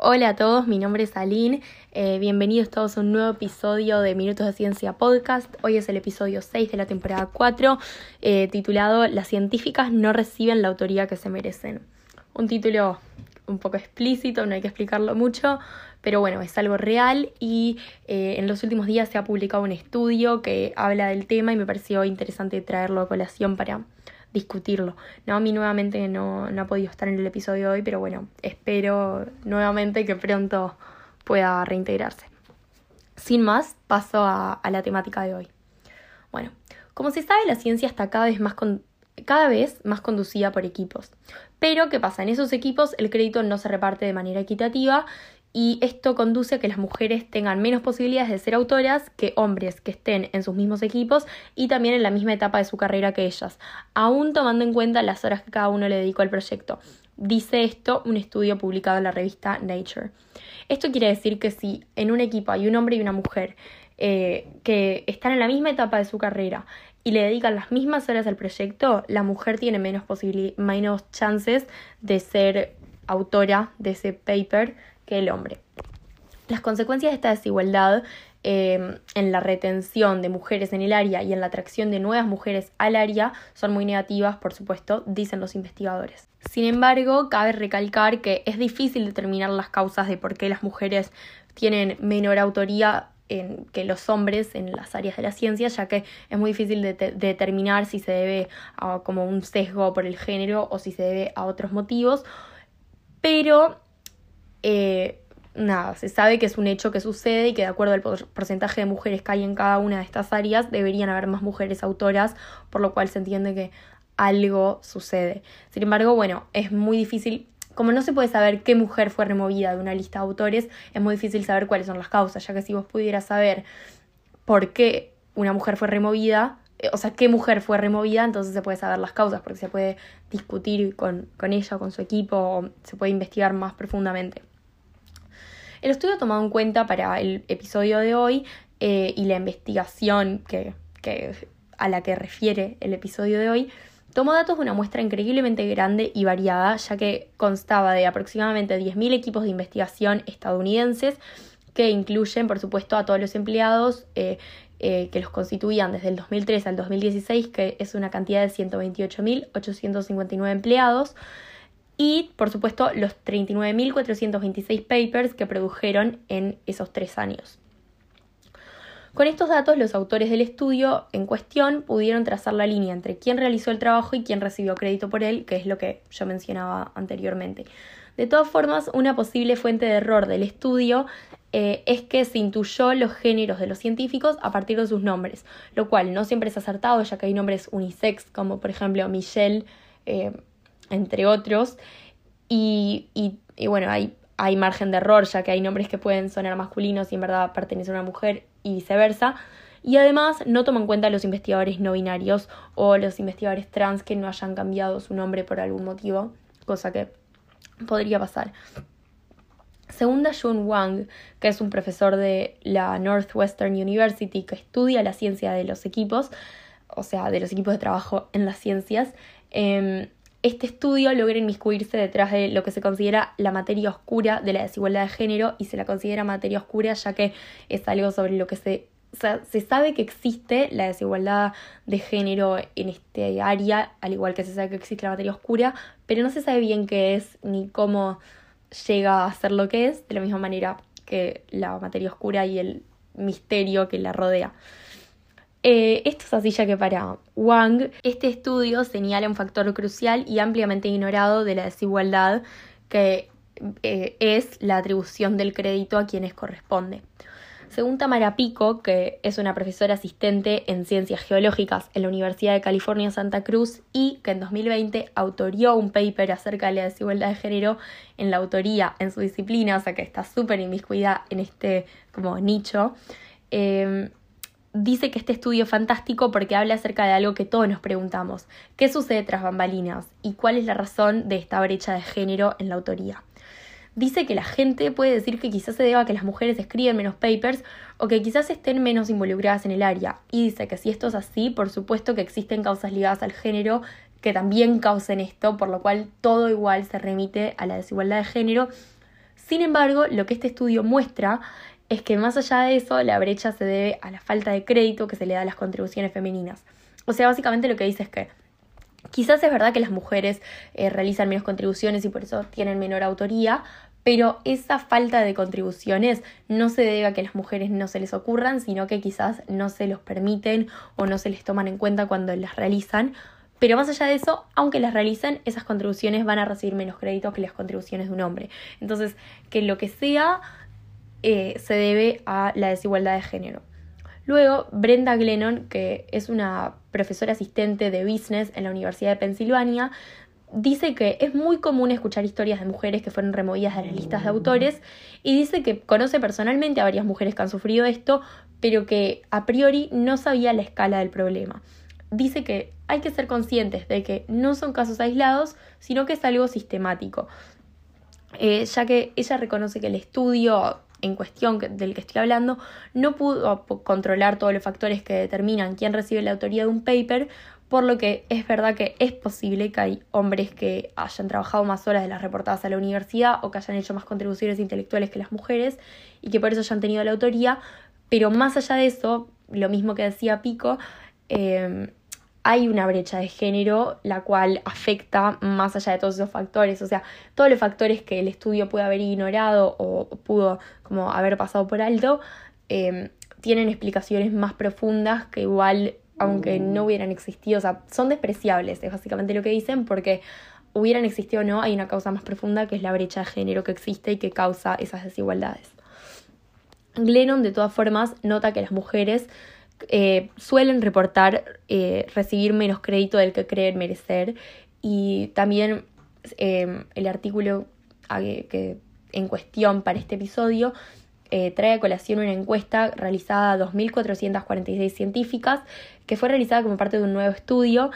Hola a todos, mi nombre es Aline. Eh, bienvenidos todos a un nuevo episodio de Minutos de Ciencia Podcast. Hoy es el episodio 6 de la temporada 4, eh, titulado Las científicas no reciben la autoría que se merecen. Un título un poco explícito, no hay que explicarlo mucho, pero bueno, es algo real y eh, en los últimos días se ha publicado un estudio que habla del tema y me pareció interesante traerlo a colación para discutirlo. Naomi nuevamente no, no ha podido estar en el episodio de hoy, pero bueno, espero nuevamente que pronto pueda reintegrarse. Sin más, paso a, a la temática de hoy. Bueno, como se sabe, la ciencia está cada vez más cada vez más conducida por equipos. Pero, ¿qué pasa? En esos equipos el crédito no se reparte de manera equitativa y esto conduce a que las mujeres tengan menos posibilidades de ser autoras que hombres que estén en sus mismos equipos y también en la misma etapa de su carrera que ellas, aún tomando en cuenta las horas que cada uno le dedicó al proyecto. Dice esto un estudio publicado en la revista Nature. Esto quiere decir que si en un equipo hay un hombre y una mujer eh, que están en la misma etapa de su carrera y le dedican las mismas horas al proyecto, la mujer tiene menos, menos chances de ser autora de ese paper que el hombre. Las consecuencias de esta desigualdad em, en la retención de mujeres en el área y en la atracción de nuevas mujeres al área son muy negativas, por supuesto, dicen los investigadores. Sin embargo, cabe recalcar que es difícil determinar las causas de por qué las mujeres tienen menor autoría que los hombres en las áreas de la ciencia, ya que es muy difícil de, determinar si se debe a como un sesgo por el género o si se debe a otros motivos. Pero eh, nada, se sabe que es un hecho que sucede y que de acuerdo al porcentaje de mujeres que hay en cada una de estas áreas, deberían haber más mujeres autoras, por lo cual se entiende que algo sucede. Sin embargo, bueno, es muy difícil, como no se puede saber qué mujer fue removida de una lista de autores, es muy difícil saber cuáles son las causas, ya que si vos pudieras saber por qué una mujer fue removida, eh, o sea, qué mujer fue removida, entonces se puede saber las causas, porque se puede discutir con, con ella, con su equipo, o se puede investigar más profundamente. El estudio tomado en cuenta para el episodio de hoy eh, y la investigación que, a la que refiere el episodio de hoy. Tomó datos de una muestra increíblemente grande y variada, ya que constaba de aproximadamente 10.000 equipos de investigación estadounidenses que incluyen, por supuesto, a todos los empleados eh, eh, que los constituían desde el 2003 al 2016, que es una cantidad de 128.859 empleados, y por supuesto los 39.426 papers que produjeron en esos tres años. Con estos datos, los autores del estudio en cuestión pudieron trazar la línea entre quién realizó el trabajo y quién recibió crédito por él, que es lo que yo mencionaba anteriormente. De todas formas, una posible fuente de error del estudio eh, es que se intuyó los géneros de los científicos a partir de sus nombres, lo cual no siempre es acertado, ya que hay nombres unisex, como por ejemplo Michelle, eh, entre otros. Y, y, bueno, hay, hay margen de error, ya que hay nombres que pueden sonar masculinos y en verdad pertenecen a una mujer y viceversa. Y además no toman en cuenta los investigadores no binarios o los investigadores trans que no hayan cambiado su nombre por algún motivo, cosa que podría pasar. Según Jun Wang, que es un profesor de la Northwestern University que estudia la ciencia de los equipos, o sea, de los equipos de trabajo en las ciencias, eh, este estudio logra inmiscuirse detrás de lo que se considera la materia oscura de la desigualdad de género y se la considera materia oscura ya que es algo sobre lo que se, se sabe que existe la desigualdad de género en este área, al igual que se sabe que existe la materia oscura, pero no se sabe bien qué es ni cómo llega a ser lo que es, de la misma manera que la materia oscura y el misterio que la rodea. Eh, esto es así ya que para Wang, este estudio señala un factor crucial y ampliamente ignorado de la desigualdad que eh, es la atribución del crédito a quienes corresponde. Según Tamara Pico, que es una profesora asistente en ciencias geológicas en la Universidad de California Santa Cruz y que en 2020 autorió un paper acerca de la desigualdad de género en la autoría en su disciplina, o sea que está súper inmiscuida en este como nicho. Eh, dice que este estudio es fantástico porque habla acerca de algo que todos nos preguntamos. ¿Qué sucede tras bambalinas? ¿Y cuál es la razón de esta brecha de género en la autoría? Dice que la gente puede decir que quizás se deba a que las mujeres escriben menos papers o que quizás estén menos involucradas en el área. Y dice que si esto es así, por supuesto que existen causas ligadas al género que también causen esto, por lo cual todo igual se remite a la desigualdad de género Sin embargo, lo que este estudio muestra es que más allá de eso, la brecha se debe a la falta de crédito que se le da a las contribuciones femeninas. O sea, básicamente lo que dice es que quizás es verdad que las mujeres eh, realizan menos contribuciones y por eso tienen menor autoría, pero esa falta de contribuciones no se debe a que las mujeres no se les ocurran, sino que quizás no se los permiten o no se les toman en cuenta cuando las realizan. Pero más allá de eso, aunque las realicen, esas contribuciones van a recibir menos créditos que las contribuciones de un hombre. Entonces, que lo que sea eh, se debe a la desigualdad de género. Luego, Brenda Glennon, que es una profesora asistente de business en la Universidad de Pensilvania, dice que es muy común escuchar historias de mujeres que fueron removidas de las listas de autores y dice que conoce personalmente a varias mujeres que han sufrido esto, pero que a priori no sabía la escala del problema. Dice que hay que ser conscientes de que no son casos aislados, sino que es algo sistemático, eh, ya que ella reconoce que el estudio en cuestión del que estoy hablando no pudo controlar todos los factores que determinan quién recibe la autoría de un paper, por lo que es verdad que es posible que hay hombres que hayan trabajado más horas de las reportadas a la universidad o que hayan hecho más contribuciones intelectuales que las mujeres y que por eso hayan tenido la autoría, pero más allá de eso, lo mismo que decía Pico, eh, hay una brecha de género la cual afecta más allá de todos esos factores, o sea, todos los factores que el estudio puede haber ignorado o pudo como haber pasado por alto, em, tienen explicaciones más profundas que igual, aunque no hubieran existido, o sea, son despreciables, es básicamente lo que dicen, porque hubieran existido o no, hay una causa más profunda que es la brecha de género que existe y que causa esas desigualdades. Glennon, de todas formas, nota que las mujeres eh, suelen reportar eh, recibir menos crédito del que creen merecer. Y también em, el artículo que, en cuestión para este episodio eh, trae a colación una encuesta realizada a 2.446 científicas que fue realizada como parte de un nuevo estudio.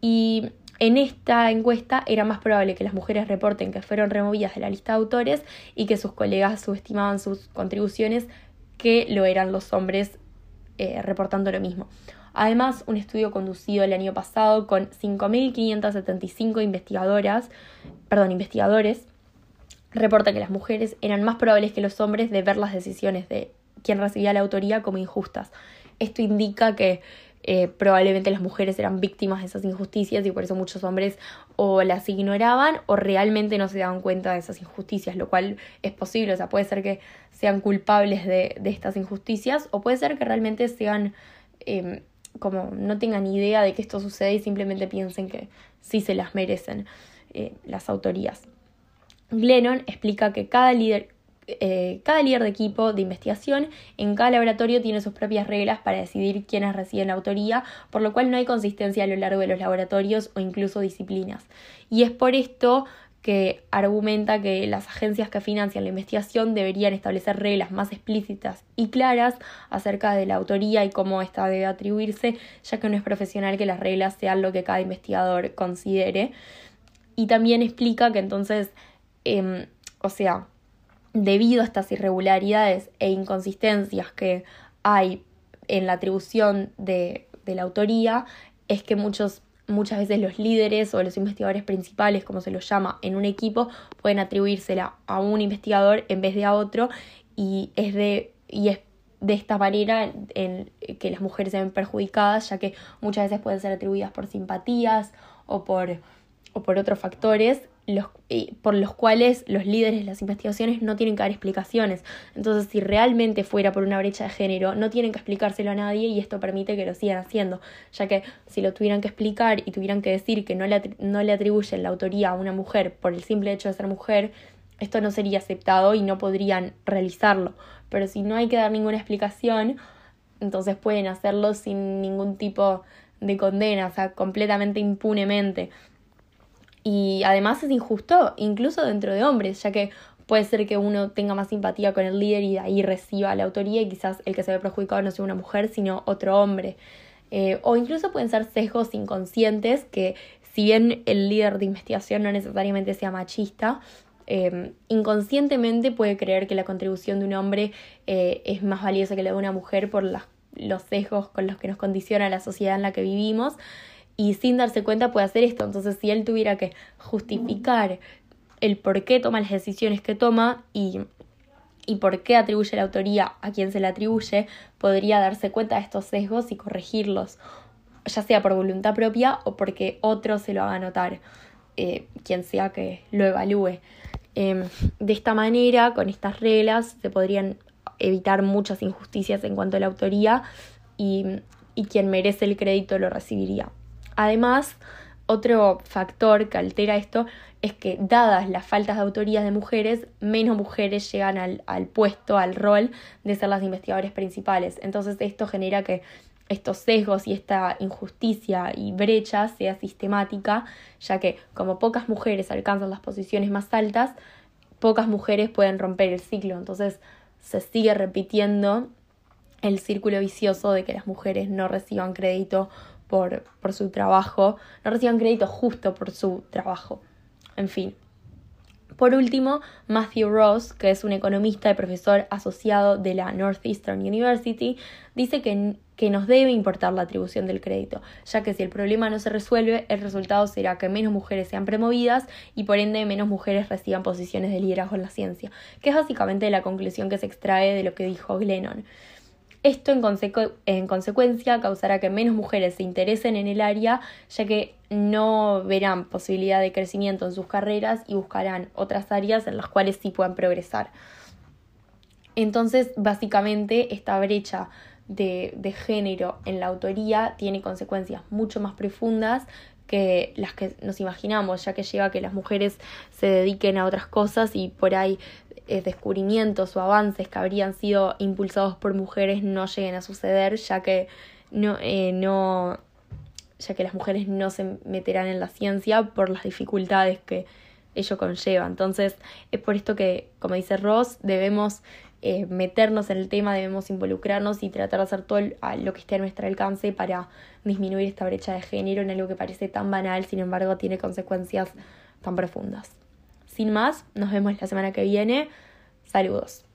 Y en esta encuesta era más probable que las mujeres reporten que fueron removidas de la lista de autores y que sus colegas subestimaban sus contribuciones que lo eran los hombres eh, reportando lo mismo. Además, un estudio conducido el año pasado con 5.575 investigadoras, perdón, investigadores, reporta que las mujeres eran más probables que los hombres de ver las decisiones de quien recibía la autoría como injustas. Esto indica que eh, probablemente las mujeres eran víctimas de esas injusticias y por eso muchos hombres o las ignoraban o realmente no se daban cuenta de esas injusticias, lo cual es posible, o sea, puede ser que sean culpables de, estas injusticias o puede ser que realmente sean em, como no tengan idea de que esto sucede y simplemente piensen que sí se las merecen eh, las autorías. Glennon explica que cada líder eh, cada líder de equipo de investigación en cada laboratorio tiene sus propias reglas para decidir quiénes reciben la autoría, por lo cual no hay consistencia a lo largo de los laboratorios o incluso disciplinas. Y es por esto que argumenta que las agencias que financian la investigación deberían establecer reglas más explícitas y claras acerca de la autoría y cómo ésta debe atribuirse, ya que no es profesional que las reglas sean lo que cada investigador considere. Y también explica que entonces, em, o sea, debido a estas irregularidades e inconsistencias que hay en la atribución de, la autoría, es que muchos, muchas veces los líderes o los investigadores principales, como se los llama en un equipo, pueden atribuírsela a un investigador en vez de a otro y es de, y es de esta manera en que las mujeres se ven perjudicadas, ya que muchas veces pueden ser atribuidas por simpatías o por, o por otros factores los, por los cuales los líderes de las investigaciones no tienen que dar explicaciones. Entonces, si realmente fuera por una brecha de género, no tienen que explicárselo a nadie y esto permite que lo sigan haciendo, ya que si lo tuvieran que explicar y tuvieran que decir que no le, no le atribuyen la autoría a una mujer por el simple hecho de ser mujer, esto no sería aceptado y no podrían realizarlo. Pero si no hay que dar ninguna explicación, entonces pueden hacerlo sin ningún tipo de condena, o sea, completamente impunemente. Y además es injusto incluso dentro de hombres, ya que puede ser que uno tenga más simpatía con el líder y de ahí reciba la autoría y quizás el que se ve perjudicado no sea una mujer, sino otro hombre. Eh, o incluso pueden ser sesgos inconscientes que si bien el líder de investigación no necesariamente sea machista, eh, inconscientemente puede creer que la contribución de un hombre eh, es más valiosa que la de una mujer por los sesgos con los que nos condiciona la sociedad en la que vivimos y sin darse cuenta puede hacer esto. Entonces, si él tuviera que justificar el por qué toma las decisiones que toma y, y por qué atribuye la autoría a quien se le atribuye, podría darse cuenta de estos sesgos y corregirlos, ya sea por voluntad propia o porque otro se lo haga notar, eh, quien sea que lo evalúe. Em, de esta manera, con estas reglas, se podrían evitar muchas injusticias en cuanto a la autoría y, y quien merece el crédito lo recibiría. Además, otro factor que altera esto es que dadas las faltas de autorías de mujeres, menos mujeres llegan al, al, puesto, al rol de ser las investigadoras principales. Entonces esto genera que estos sesgos y esta injusticia y brecha sea sistemática, ya que como pocas mujeres alcanzan las posiciones más altas, pocas mujeres pueden romper el ciclo. Entonces se sigue repitiendo el círculo vicioso de que las mujeres no reciban crédito por, por su trabajo, no reciban crédito justo por su trabajo. En fin. Por último, Matthew Ross, que es un economista y profesor asociado de la Northeastern University, dice que, que, nos debe importar la atribución del crédito, ya que si el problema no se resuelve, el resultado será que menos mujeres sean promovidas y por ende menos mujeres reciban posiciones de liderazgo en la ciencia, que es básicamente la conclusión que se extrae de lo que dijo Glennon. Esto en, consecuencia causará que menos mujeres se interesen en el área, ya que no verán posibilidad de crecimiento en sus carreras y buscarán otras áreas en las cuales sí puedan progresar. Entonces, básicamente, esta brecha de, género en la autoría tiene consecuencias mucho más profundas que las que nos imaginamos, ya que lleva a que las mujeres se dediquen a otras cosas y por ahí eh, descubrimientos o avances que habrían sido impulsados por mujeres no lleguen a suceder, ya que no, eh, no ya que las mujeres no se meterán en la ciencia por las dificultades que ello conlleva. Entonces, es por esto que, como dice Ross, debemos eh, meternos en el tema, debemos involucrarnos y tratar de hacer todo lo que esté a nuestro alcance para disminuir esta brecha de género en algo que parece tan banal, sin embargo, tiene consecuencias tan profundas. Sin más, nos vemos la semana que viene. Saludos.